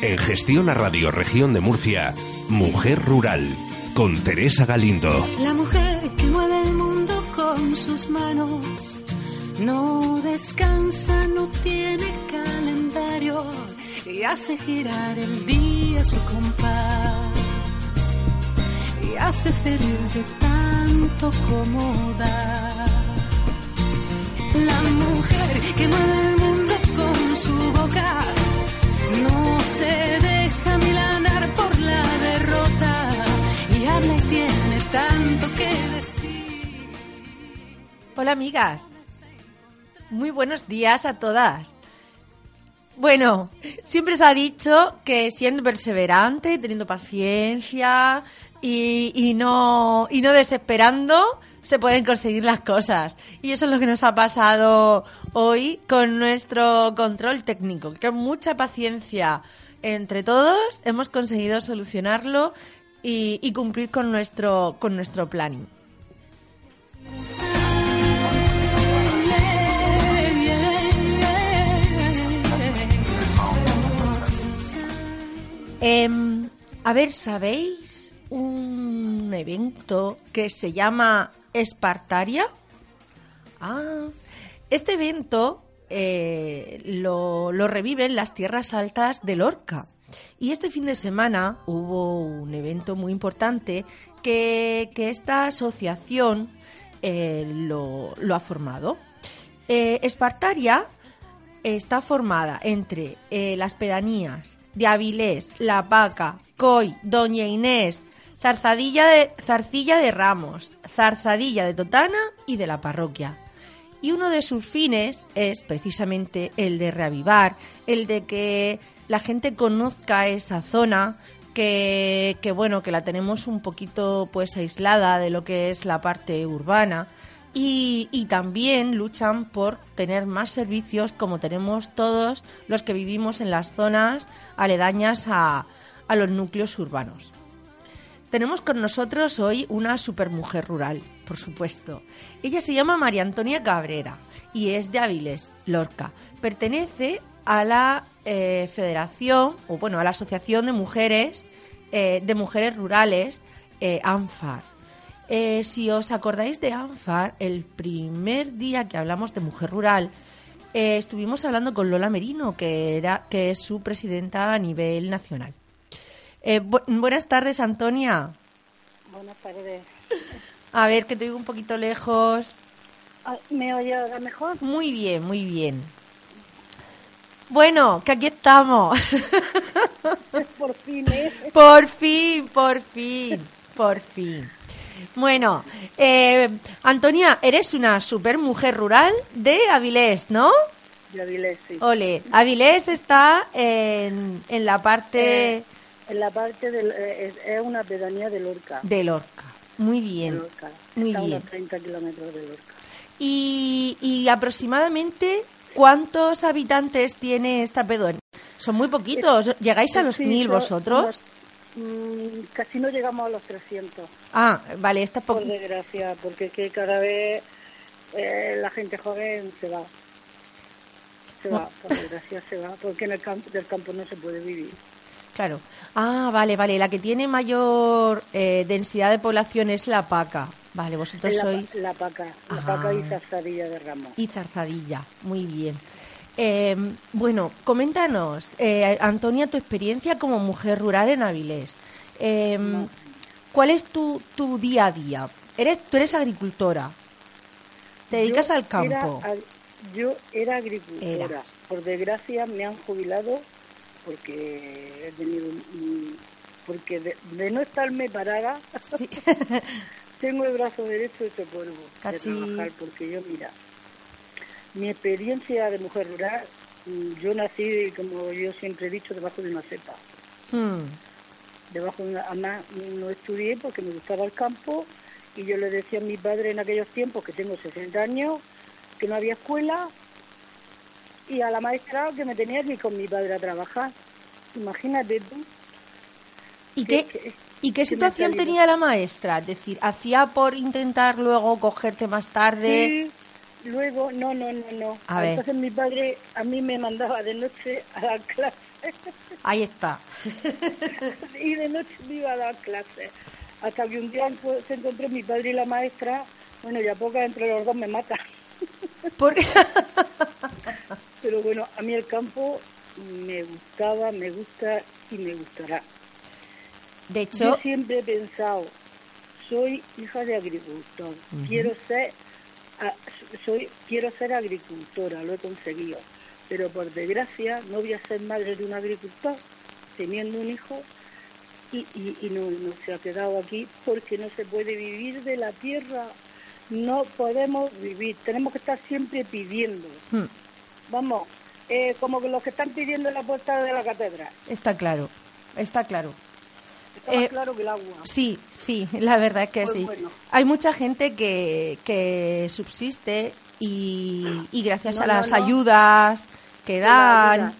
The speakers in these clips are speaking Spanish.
En Gestión a Radio Región de Murcia, Mujer Rural, con Teresa Galindo. La mujer que mueve el mundo con sus manos, no descansa, no tiene calendario y hace girar el día su compás y hace feliz de tanto como da. La mujer que mueve el mundo con su boca no se deja milanar por la derrota y tanto que decir. Hola amigas, muy buenos días a todas. Bueno, siempre se ha dicho que siendo perseverante, teniendo paciencia y no, y no desesperando, se pueden conseguir las cosas. Y eso es lo que nos ha pasado hoy con nuestro control técnico. Que mucha paciencia entre todos hemos conseguido solucionarlo y, y cumplir con nuestro, con nuestro planning. Em, a ver, ¿sabéis un evento que se llama Espartaria? Ah, este evento eh, lo, reviven las tierras altas de Lorca. Y este fin de semana hubo un evento muy importante que, esta asociación eh, lo, ha formado. Eh, Espartaria está formada entre las pedanías de Avilés, La Paca, Coy, Doña Inés, Zarzadilla de, Zarcilla de Ramos, Zarzadilla de Totana y de la parroquia. Y uno de sus fines es precisamente el de reavivar, el de que la gente conozca esa zona, que, bueno, que la tenemos un poquito pues aislada de lo que es la parte urbana. Y, y, también luchan por tener más servicios como tenemos todos los que vivimos en las zonas aledañas a, a los núcleos urbanos. Tenemos con nosotros hoy una supermujer rural, por supuesto. Ella se llama María Antonia Cabrera y es de Áviles, Lorca. Pertenece a la eh, Federación, o bueno, a la Asociación de Mujeres, eh, de Mujeres Rurales, eh, ANFAR. Eh, si os acordáis de ANFAR, el primer día que hablamos de mujer rural, eh, estuvimos hablando con Lola Merino, que, era, que es su presidenta a nivel nacional. Eh, bu buenas tardes, Antonia. Buenas tardes. A ver, que te digo un poquito lejos. ¿Me oye ahora mejor? Muy bien, muy bien. Bueno, que aquí estamos. Por fin, ¿eh? por fin, por fin, por fin. Bueno, eh, Antonia, eres una super mujer rural de Avilés, ¿no? De Avilés, sí. Ole, Avilés está en, en la parte Eh, en la parte del... eh, es, es una pedanía de Lorca. de Lorca. Muy de bien. Lorca. Muy Está a bien. unos 30 kilómetros de Lorca. Y, y aproximadamente, ¿cuántos habitantes tiene esta pedanía? Son muy poquitos. ¿Llegáis a los Sí, mil so- vosotros? unos- mm, casi no llegamos a los 300, Ah, vale, está por poquito. desgracia, porque que cada vez eh, la gente joven se va. Se va, por desgracia se va, porque en el campo, del campo no se puede vivir. Claro. Ah, vale, vale. La que tiene mayor eh, densidad de población es la paca. Vale, vosotros la, sois la paca, la Ah. paca y zarzadilla de ramos. y zarzadilla. Muy bien. Eh, bueno, coméntanos, eh, Antonia, tu experiencia como mujer rural en Avilés. Eh, ¿Cuál es tu, tu día a día? Eres, tú eres agricultora. Te dedicas Yo al campo. era yo era agricultora. Eras. Por desgracia me han jubilado porque he tenido porque de, de no estarme parada Sí. tengo el brazo derecho hecho polvo Cachi. de trabajar porque yo mira mi experiencia de mujer rural mm, yo nací, como yo siempre he dicho, debajo de una cepa. Mm. Debajo de una, además, no estudié porque me gustaba el campo y yo le decía a mi padre en aquellos tiempos, que tengo 60 años, que no había escuela y a la maestra que me tenía que ir con mi padre a trabajar. Imagínate tú. ¿Y qué, que- ¿Y qué situación tenía la maestra? Es decir, ¿hacía por intentar luego cogerte más tarde? Sí, luego, no, no, no, no. A ver. Entonces mi padre a mí me mandaba de noche a dar clases Ahí está. y de noche me iba a dar clases. Hasta que un día se encontró mi padre y la maestra, bueno, ya poca entre los dos me matan. Porque... Pero bueno, a mí el campo me gustaba, me gusta y me gustará. De Yo hecho, siempre he pensado, soy hija de agricultor, quiero ser, a- soy, quiero ser agricultora, lo he conseguido, pero por desgracia no voy a ser madre de un agricultor, teniendo un hijo y, y, y no, no se ha quedado aquí porque no se puede vivir de la tierra, no podemos vivir, tenemos que estar siempre pidiendo, mm, vamos, eh, como que los que están pidiendo en la puerta de la catedral, está claro, está claro. está más Eh, claro que el agua. Sí, sí, la verdad es que Pues sí. bueno. Hay mucha gente que, que subsiste y, y gracias No, a las no. ayudas que la dan...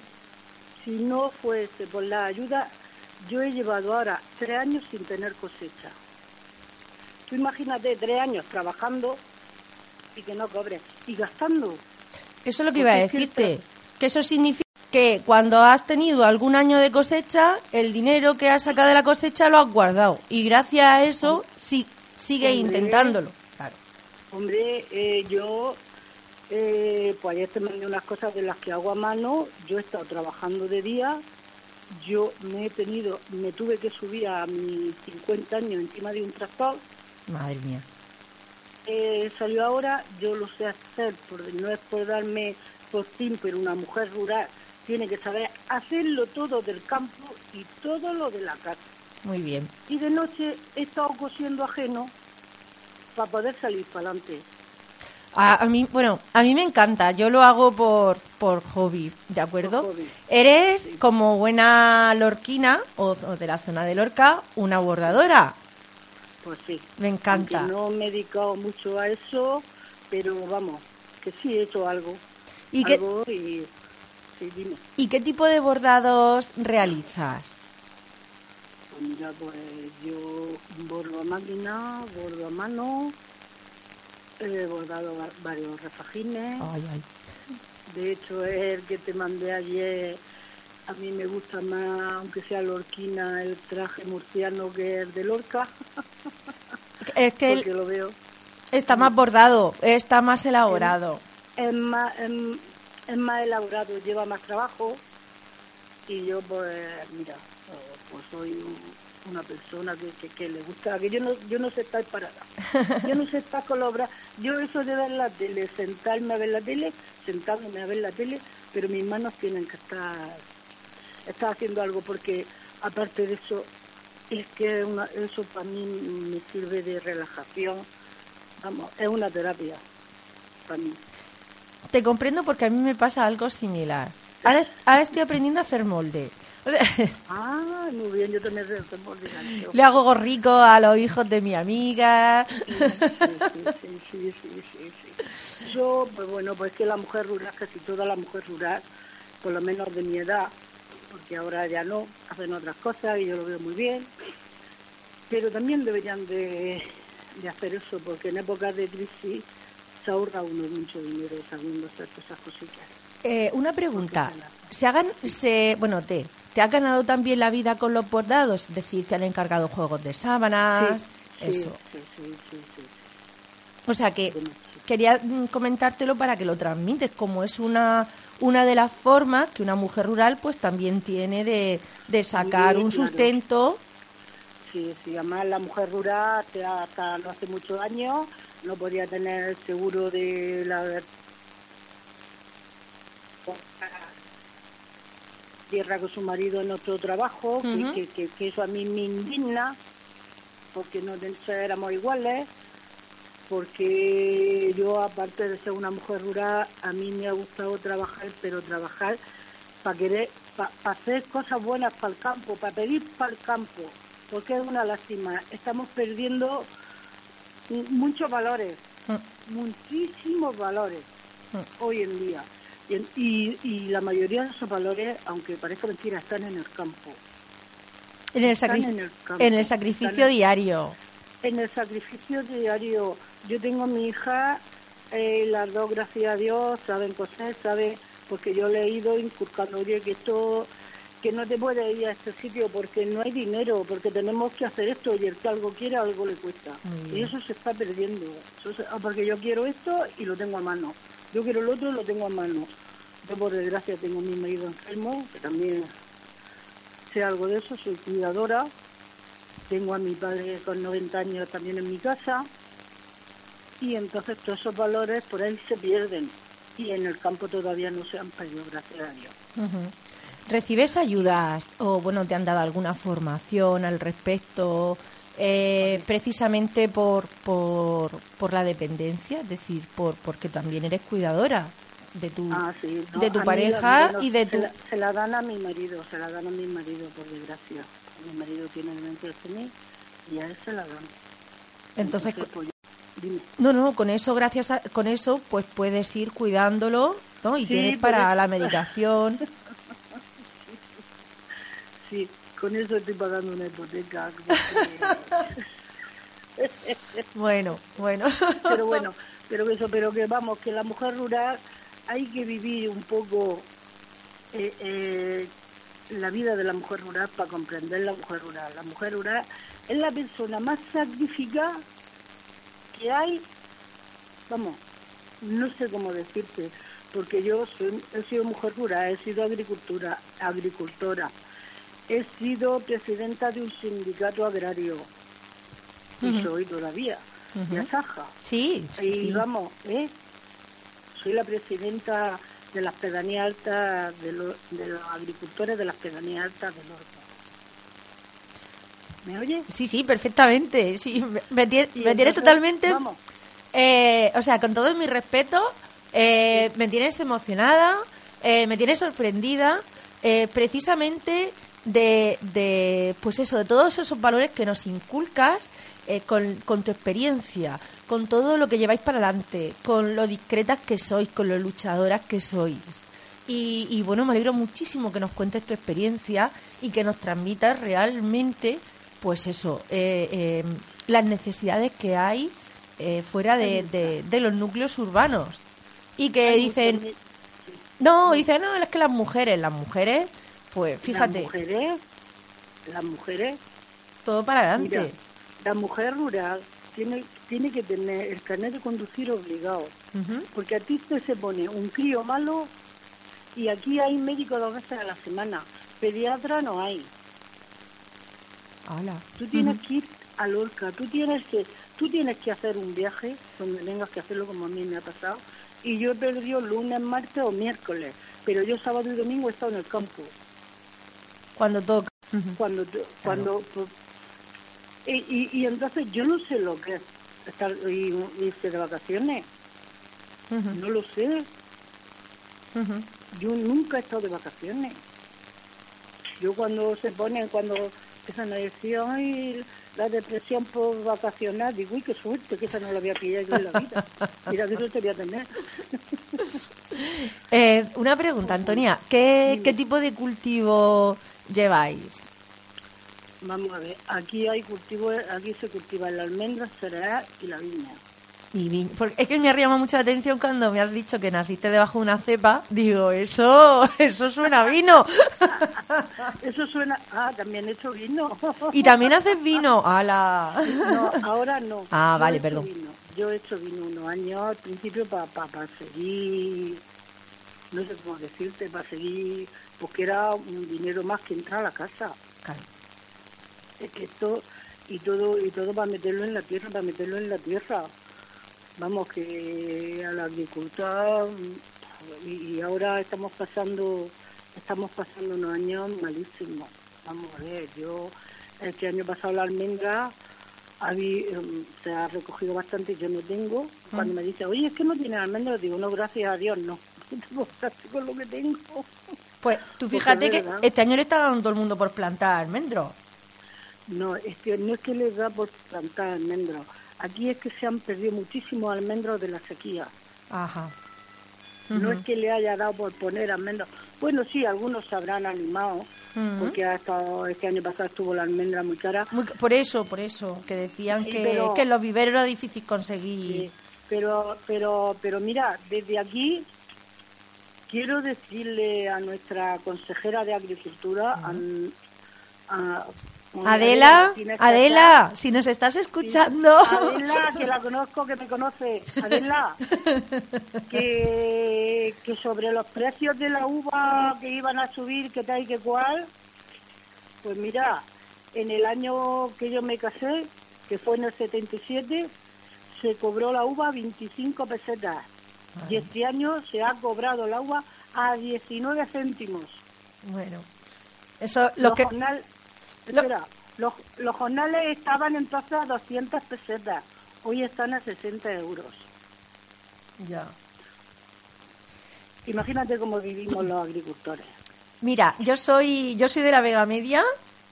Si no fuese por la ayuda, yo he llevado ahora tres años sin tener cosecha. Tú imagínate tres años trabajando y que no cobres y gastando. Eso es lo que iba a decirte. Que eso significa que cuando has tenido algún año de cosecha, el dinero que has sacado de la cosecha lo has guardado. Y gracias a eso sí, sigue Hombre. intentándolo. Claro. Hombre, eh, yo, eh, pues ayer te mandé unas cosas de las que hago a mano. Yo he estado trabajando de día. Yo me he tenido, me tuve que subir a mis 50 años encima de un tractor. Madre mía. Eh, salió ahora, yo lo sé hacer, porque no es por darme postín, pero una mujer rural tiene que saber hacerlo todo del campo y todo lo de la casa. Muy bien. Y de noche he estado cosiendo ajeno para poder salir para adelante. A, a mí, bueno, a mí me encanta. Yo lo hago por, por hobby, ¿de acuerdo? Hobby. Eres como buena lorquina o, o de la zona de Lorca, una bordadora. Pues sí. Me encanta. Aunque no me he dedicado mucho a eso, pero vamos, que sí he hecho algo. ¿Y qué, algo y sí, dime. ¿Y qué tipo de bordados realizas? Pues mira, pues yo bordo a máquina, bordo a mano, he bordado va- varios refajines. Ay, ay. De hecho, es el que te mandé ayer. A mí me gusta más, aunque sea lorquina, el traje murciano que el de Lorca, Es que él lo veo. está más bordado, está más elaborado. Es más, es, es más elaborado, lleva más trabajo. Y yo, pues, mira, pues soy un- una persona que, que, que le gusta, que yo no, yo no sé estar parada. Yo no sé estar con los brazos. Yo eso de ver la tele, sentarme a ver la tele, sentándome a ver la tele, pero mis manos tienen que estar, estar haciendo algo porque aparte de eso, es que una- eso para mí me sirve de relajación. Vamos, es una terapia para mí. Te comprendo porque a mí me pasa algo similar. Ahora, es- ahora estoy aprendiendo a hacer molde. O sea, Ah, muy bien, yo también sé hacer molde, le hago gorrico a los hijos de mi amiga. Sí, sí, sí, sí, sí, sí, sí. Yo, pues bueno, pues que la mujer rural, casi toda la mujer rural, por lo menos de mi edad, porque ahora ya no, hacen otras cosas y yo lo veo muy bien, pero también deberían de, de hacer eso, porque en épocas de crisis se ahorra uno mucho dinero sabiendo hacer esas cositas. Eh, una pregunta. ¿Se hagan, se, bueno, te, ¿te has ganado también la vida con los bordados? Es decir, ¿te han encargado juegos de sábanas? sí, eso. sí, sí, sí, sí. O sea que quería mm, comentártelo para que lo transmites, como es una, una de las formas que una mujer rural pues también tiene de, de sacar Sí, un claro. sustento. Sí, sí, además la mujer rural hasta, no hace muchos años no podía tener seguro de la tierra con su marido en otro trabajo, Ujú. que, que- que eso a mí me indigna, porque no éramos iguales. Porque yo, aparte de ser una mujer rural, a mí me ha gustado trabajar, pero trabajar para querer, para hacer cosas buenas para el campo, para pedir para el campo, porque es una lástima. Estamos perdiendo muchos valores, mm. muchísimos valores mm. hoy en día. Y, y, la mayoría de esos valores, aunque parezca mentira, están en el campo. En el, en el, sacrificio diario. En el sacrificio diario. Yo tengo a mi hija, eh, las dos, gracias a Dios, saben coser, saben, porque yo le he ido inculcando, oye, que esto, que no te puedes ir a este sitio porque no hay dinero, porque tenemos que hacer esto y el que algo quiere, algo le cuesta. Y eso se está perdiendo. Ah, porque yo quiero esto y lo tengo a mano. Yo quiero el otro y lo tengo a mano. Yo, por desgracia, tengo a mi marido enfermo, que también sé algo de eso, soy cuidadora. Tengo a mi padre con 90 años también en mi casa y entonces todos esos valores por ahí se pierden y en el campo todavía no se han perdido, gracias a Dios. ¿Recibes ayudas o bueno te han dado alguna formación al respecto eh, precisamente por, por, por la dependencia, es decir, por porque también eres cuidadora de tu ah, de tu pareja y de tu se la, dan a mi marido, se la dan a mi marido por desgracia. Mi marido tiene demencia senil y a él se la dan. Entonces, pues, no, no, con eso, gracias a, con eso, pues puedes ir cuidándolo, ¿no? Y tienes para la medicación. Sí, con eso estoy pagando una hipoteca. bueno, bueno. pero bueno, pero eso, pero que vamos, que la mujer rural hay que vivir un poco eh, eh, la vida de la mujer rural para comprender la mujer rural. La mujer rural es la persona más sacrificada que hay, vamos, no sé cómo decirte, porque yo soy, he sido mujer rural, he sido agricultura, agricultora, he sido presidenta de un sindicato agrario y soy todavía de Asaja. Sí. Y vamos, ¿eh? soy la presidenta de las pedanías altas, de, los, de los agricultores de las pedanías altas del norte. ¿Me oye? Sí, sí, perfectamente. Sí, me, tienes totalmente... Eh, o sea, con todo mi respeto, eh, me tienes emocionada, eh, me tienes sorprendida, precisamente de, de, pues eso, de todos esos valores que nos inculcas con, con, tu experiencia, con todo lo que lleváis para adelante, con lo discretas que sois, con lo luchadoras que sois. Y, y bueno, me alegro muchísimo que nos cuentes tu experiencia y que nos transmitas realmente pues eso, eh, eh, las necesidades que hay eh, fuera de, de, los núcleos urbanos. Y que dicen, no, dicen, no, es que las mujeres, las mujeres, pues fíjate. Las mujeres, las mujeres. Todo para adelante. la mujer rural tiene, tiene que tener el carnet de conducir obligado. Porque a ti te se pone un crío malo y aquí hay médico dos veces a la semana. Pediatra no hay. Tú tienes que ir a Lorca, tú tienes que, tú tienes que hacer un viaje donde tengas que hacerlo como a mí me ha pasado. Y yo he perdido lunes, martes o miércoles, pero yo sábado y domingo he estado en el campo. Cuando toca. Cuando, cuando, pues, y, y, entonces yo no sé lo que es estar y, irse de vacaciones. No lo sé. Yo nunca he estado de vacaciones. Yo cuando se ponen, cuando empiezan a decir, ay, la depresión por vacacionar. Digo, uy, qué suerte, que esa no la había pillado yo en la vida. Mira, que eso te voy a tener. eh, una pregunta, Antonia. ¿Qué, ¿Qué tipo de cultivo lleváis? Vamos a ver, aquí hay cultivo, aquí se cultiva la almendra, el cereal y la viña. Y es que me ha llamado mucho la atención cuando me has dicho que naciste debajo de una cepa. Digo, eso, eso suena a vino. eso suena. Ah, también he hecho vino. y también haces vino. ¡Hala! No, ahora no. Ah, vale, perdón. Yo he hecho vino unos años al principio para para seguir. No sé cómo decirte, para seguir. Porque era un dinero más que entrar a la casa. Claro. Es que esto. Y todo, y todo para meterlo en la tierra, para meterlo en la tierra vamos que a la agricultura y, ahora estamos pasando estamos pasando unos años malísimos vamos a ver yo este año pasado la almendra habí- em, se ha recogido bastante, yo no tengo. Cuando me dice, oye, es que no tienes almendras, digo, no, gracias a Dios, no. Con lo que tengo. Pues tú fíjate que este año le está dando todo el mundo por plantar almendros. No, es que no es que les da por plantar almendros. Aquí es que se han perdido muchísimos almendros de la sequía. Ajá. No es que le haya dado por poner almendros. Bueno, sí, algunos se habrán animado, porque ha estado, este año pasado estuvo la almendra muy cara. Muy- por eso, por eso, que decían Sí, que, pero- que los viveros era difícil Sí, conseguir. pero, pero, pero mira, desde aquí quiero decirle a nuestra consejera de Agricultura, a Adela, Adela, si nos estás escuchando. Adela, que la conozco, que me conoce. Adela, que, que sobre los precios de la uva que iban a subir, que tal y que cual, pues mira, en el año que yo me casé, que fue en el 77, se cobró la uva a 25 pesetas. Y este año se ha cobrado la uva a 19 céntimos. Bueno, eso lo los, que jornal- espera, los, los jornales estaban entonces a 200 pesetas, hoy están a 60 euros. ya. Imagínate cómo vivimos los agricultores. Mira, yo soy yo soy de la Vega Media,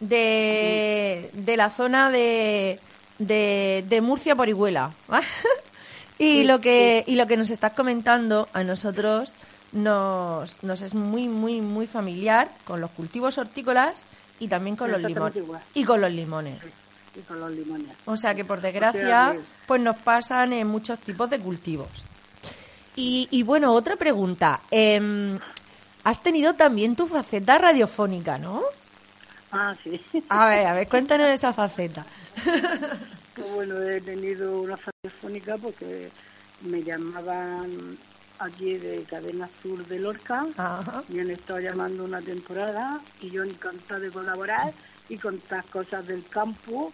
de, de la zona de, de, de Murcia por Iguela. y Sí, lo que y lo que nos estás comentando a nosotros nos, nos es muy muy muy familiar con los cultivos hortícolas y también con los limones y con los limones. Y con los limones. O sea que por desgracia, pues nos pasan en muchos tipos de cultivos. Y, y bueno, otra pregunta. Em, has tenido también tu faceta radiofónica, ¿no? Ah, sí. A ver, a ver, cuéntanos esa faceta. Pues bueno, he tenido una radiofónica porque me llamaban aquí de Cadena Sur de Lorca. Ajá. Me han estado llamando una temporada y yo encantada de colaborar y contar cosas del campo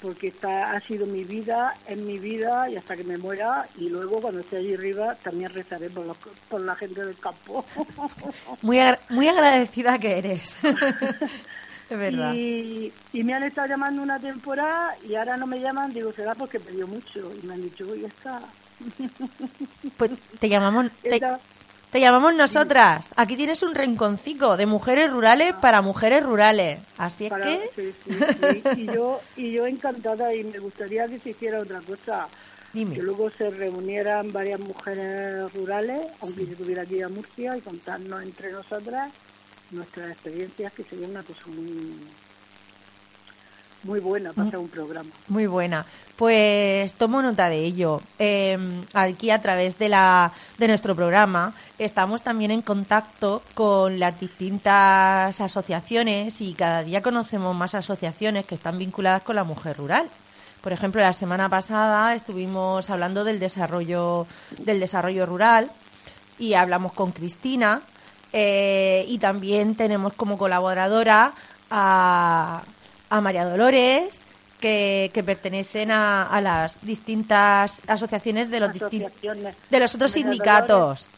porque esta ha sido mi vida, es mi vida y hasta que me muera y luego cuando esté allí arriba también rezaré por, los- por la gente del campo. Muy, agra- muy agradecida que eres. es verdad. y, y me han estado llamando una temporada y ahora no me llaman, digo, será porque pidió mucho y me han dicho, oye, está... Pues te llamamos, te, llamamos nosotras. Aquí tienes un rinconcico de mujeres rurales para mujeres rurales. Así es para- que... sí, sí, sí. Y yo, y yo encantada y me gustaría que se hiciera otra cosa. Dime. que luego se reunieran varias mujeres rurales, aunque yo tuviera que ir a Murcia y contarnos entre nosotras nuestras experiencias, que sería una cosa muy muy buena para hacer un programa. Muy buena. Pues tomo nota de ello. Eh, aquí a través de la de nuestro programa estamos también en contacto con las distintas asociaciones y cada día conocemos más asociaciones que están vinculadas con la mujer rural. Por ejemplo, la semana pasada estuvimos hablando del desarrollo del desarrollo rural y hablamos con Cristina eh, y también tenemos como colaboradora a, a María Dolores que, que pertenecen a, a las distintas asociaciones de los Asociaciones de los otros María sindicatos. Dolores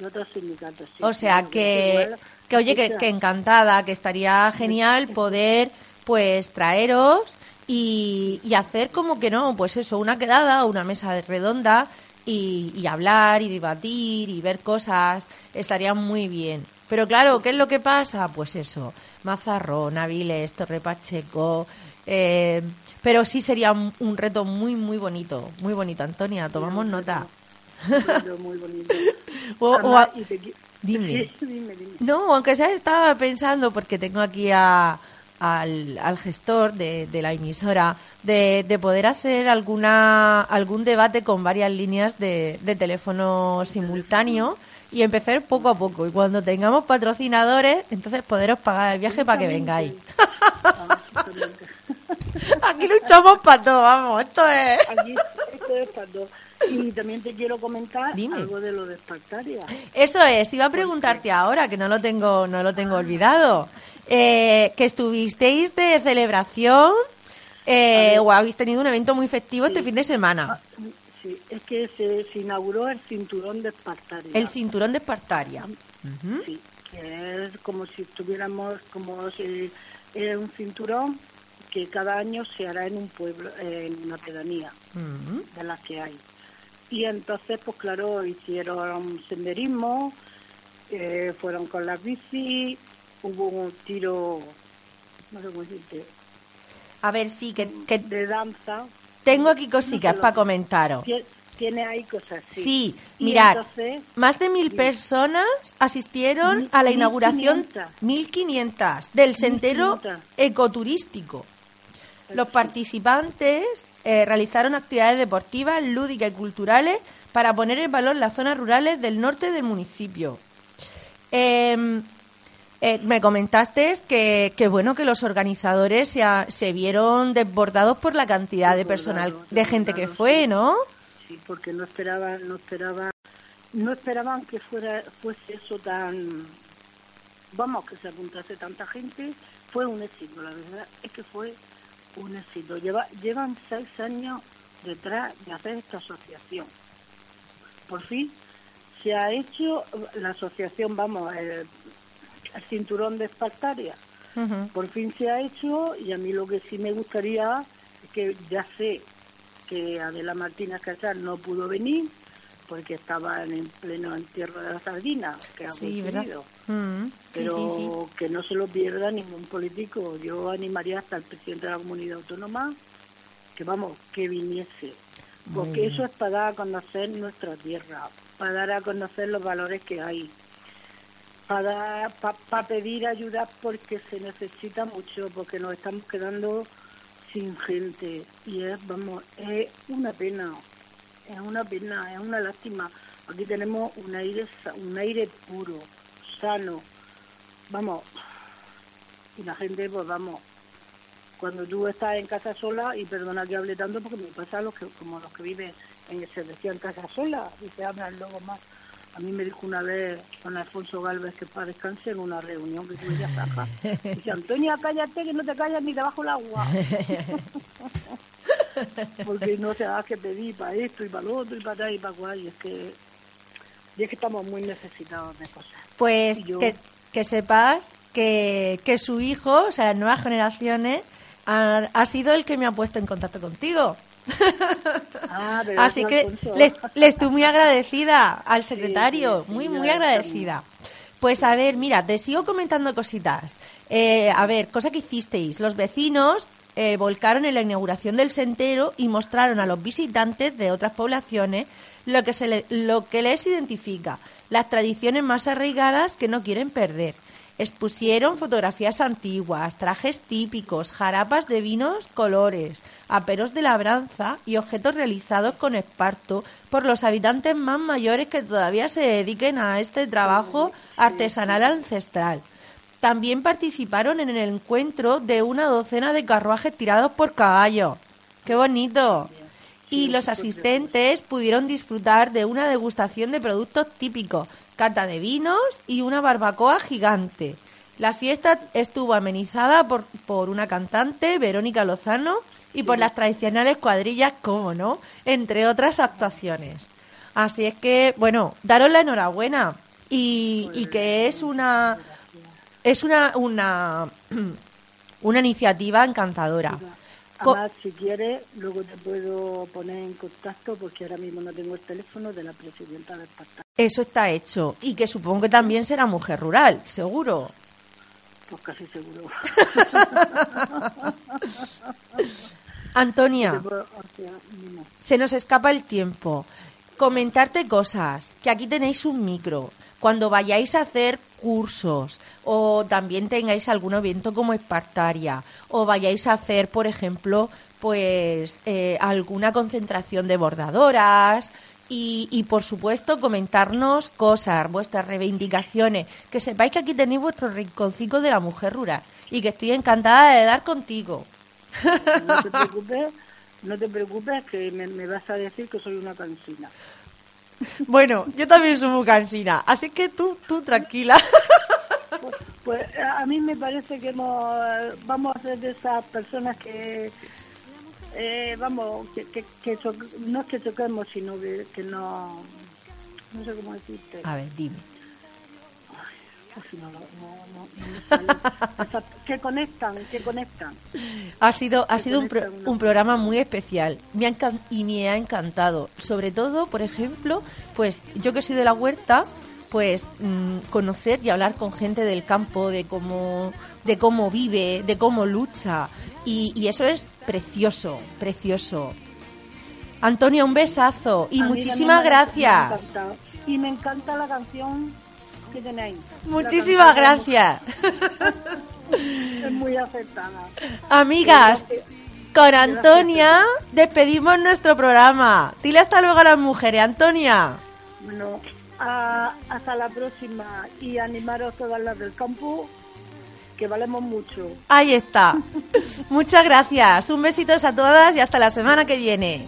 Y otros sindicatos, sí, O sea sí, que, igual. que oye, que, que encantada, que estaría genial poder pues traeros y, y hacer como que no, pues eso, una quedada, una mesa redonda y, y hablar y debatir y ver cosas, estaría muy bien. Pero claro, ¿qué es lo que pasa? Pues eso, Mazarrón, Avilés, Torre Pacheco, eh, pero sí sería un, un reto muy, muy bonito, muy bonito, Antonia, tomamos nota. muy bonito. O- a- Dime. No, aunque sea estaba pensando, porque tengo aquí a- al, al gestor de, de la emisora, de, de poder hacer alguna algún debate con varias líneas de, de teléfono simultáneo y empezar poco a poco. Y cuando tengamos patrocinadores, entonces poderos pagar el viaje para que vengáis. Ah. Aquí luchamos para todo, vamos, esto es... Aquí esto es para todo. Y también te quiero comentar Dime. algo de lo de Espartaria. Eso es, iba a preguntarte ahora, que no lo tengo, no lo tengo olvidado. Eh, que estuvisteis de celebración eh, o habéis tenido un evento muy festivo este fin de semana. Sí, es que se, se inauguró el cinturón de Espartaria. El cinturón de Espartaria. Sí, que es como si estuviéramos, como si es un cinturón que cada año se hará en un pueblo, en una pedanía de las que hay. Y entonces, pues claro, hicieron senderismo, eh, fueron con las bici, hubo un tiro, no sé cómo decirte, A ver, sí, que, que de danza. Tengo aquí cositas No para comentaros. Tie- Tiene ahí cosas así. Sí, mirad, entonces, más de mil personas asistieron Mil- a la inauguración 1500. 1500 del sendero 1500. ecoturístico. Los participantes eh, realizaron actividades deportivas, lúdicas y culturales para poner en valor las zonas rurales del norte del municipio. Eh, eh, me comentaste que, que bueno que los organizadores se, a- se vieron desbordados por la cantidad de personal, de gente que fue. ¿no? sí, porque no esperaban, no esperaban, no esperaban que fuera, fuese eso tan, vamos, que se apuntase tanta gente. Fue un éxito, la verdad es que fue un éxito. Lleva, llevan seis años detrás de hacer esta asociación. Por fin se ha hecho la asociación, vamos, el, el cinturón de Espartaria. Por fin se ha hecho y a mí lo que sí me gustaría es que ya sé que Adela Martínez Casar no pudo venir porque estaban en pleno entierro de la sardina, que ha Sí. Mm, Pero sí, sí. que no se lo pierda ningún político. Yo animaría hasta el presidente de la comunidad autónoma que, vamos, que viniese. Porque eso es para dar a conocer nuestra tierra, para dar a conocer los valores que hay, para, para pedir ayuda porque se necesita mucho, porque nos estamos quedando sin gente. Y es, vamos, es una pena, es una pena, es una lástima. Aquí tenemos un aire, un aire puro, sano, vamos, y la gente, pues vamos, cuando tú estás en casa sola, y perdona que hable tanto porque me pasa a los que, como los que viven en se decían casa sola, y te hablan luego más. A mí me dijo una vez don Alfonso Galvez que para descanse en una reunión que tuve ya saca. Dice, Antonia, cállate que no te callas ni debajo el agua. Porque no te das que pedir para esto y para lo otro y para tal y para cual. Y es que, y es que estamos muy necesitados de cosas. Pues yo- que, que sepas que, que su hijo, o sea, las nuevas generaciones, ha, ha sido el que me ha puesto en contacto contigo. Ah, ¿verdad, Así que Alfonso? le, le estoy muy agradecida al secretario, sí, sí, muy, muy agradecida. Pues a ver, mira, te sigo comentando cositas. Eh, a ver, cosa que hicisteis. Los vecinos eh, volcaron en la inauguración del sendero y mostraron a los visitantes de otras poblaciones lo que, se le- lo que les identifica, las tradiciones más arraigadas que no quieren perder. Expusieron fotografías antiguas, trajes típicos, jarapas de vinos colores, aperos de labranza y objetos realizados con esparto por los habitantes más mayores que todavía se dediquen a este trabajo artesanal ancestral. También participaron en el encuentro de una docena de carruajes tirados por caballos. ¡Qué bonito! Y los asistentes pudieron disfrutar de una degustación de productos típicos, cata de vinos y una barbacoa gigante. La fiesta estuvo amenizada por, por una cantante, Verónica Lozano, y por las tradicionales cuadrillas, como no, entre otras actuaciones. Así es que, bueno, daros la enhorabuena y, y que es una es una una una iniciativa encantadora. Además, si quieres, luego te puedo poner en contacto porque ahora mismo no tengo el teléfono de la presidenta del partido. Eso está hecho. Y que supongo que también será mujer rural, seguro. Pues casi seguro. Antonia, se nos escapa el tiempo. Comentarte cosas, que aquí tenéis un micro. Cuando vayáis a hacer cursos o también tengáis algún evento como Espartaria o vayáis a hacer, por ejemplo, pues eh, alguna concentración de bordadoras y, y, por supuesto comentarnos cosas, vuestras reivindicaciones, que sepáis que aquí tenéis vuestro rinconcito de la mujer rural y que estoy encantada de dar contigo. No te preocupes, no te preocupes que me, me vas a decir que soy una cansina. Bueno, yo también soy muy cansina, así que tú, tú tranquila. Pues a mí me parece que hemos, vamos a ser de esas personas que, eh, vamos, que, que, que no es que choquemos, sino que, que no, no sé cómo decirte. A ver, dime. No, no, no, no me sale. Esa- que conectan, que conectan. Ha sido, ha sido un, pro- programa muy especial me ha y me ha encantado. Sobre todo, por ejemplo, pues yo que soy de la huerta, pues mm, conocer y hablar con gente del campo, de cómo, de cómo vive, de cómo lucha. Y, y eso es precioso, precioso. Antonia, un besazo y muchísimas me gracias. Y me encanta la canción que tenéis. Muchísimas gracias. Es muy acertada. Amigas, con Antonia despedimos nuestro programa. Dile hasta luego a las mujeres, Antonia. Bueno, a- hasta la próxima y animaros todas las del campo, que valemos mucho. Ahí está. Muchas gracias. Un besitos a todas y hasta la semana que viene.